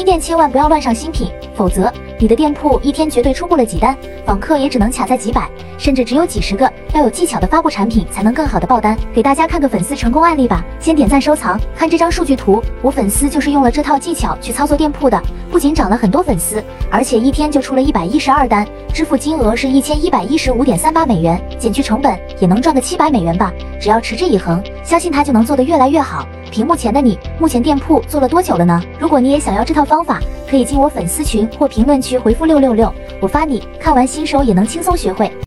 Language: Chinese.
新店千万不要乱上新品，否则你的店铺一天绝对出不了几单，访客也只能卡在几百，甚至只有几十个。要有技巧的发布产品，才能更好的爆单。给大家看个粉丝成功案例吧，先点赞收藏，看这张数据图，我粉丝就是用了这套技巧去操作店铺的，不仅涨了很多粉丝，而且一天就出了一百一十二单，支付金额是一千一百一十五点三八美元，减去成本也能赚个七百美元吧。只要持之以恒，相信他就能做得越来越好。屏幕前的你，目前店铺做了多久了呢？如果你也想要这套方法，可以进我粉丝群或评论区回复六六六，我发你。看完新手也能轻松学会。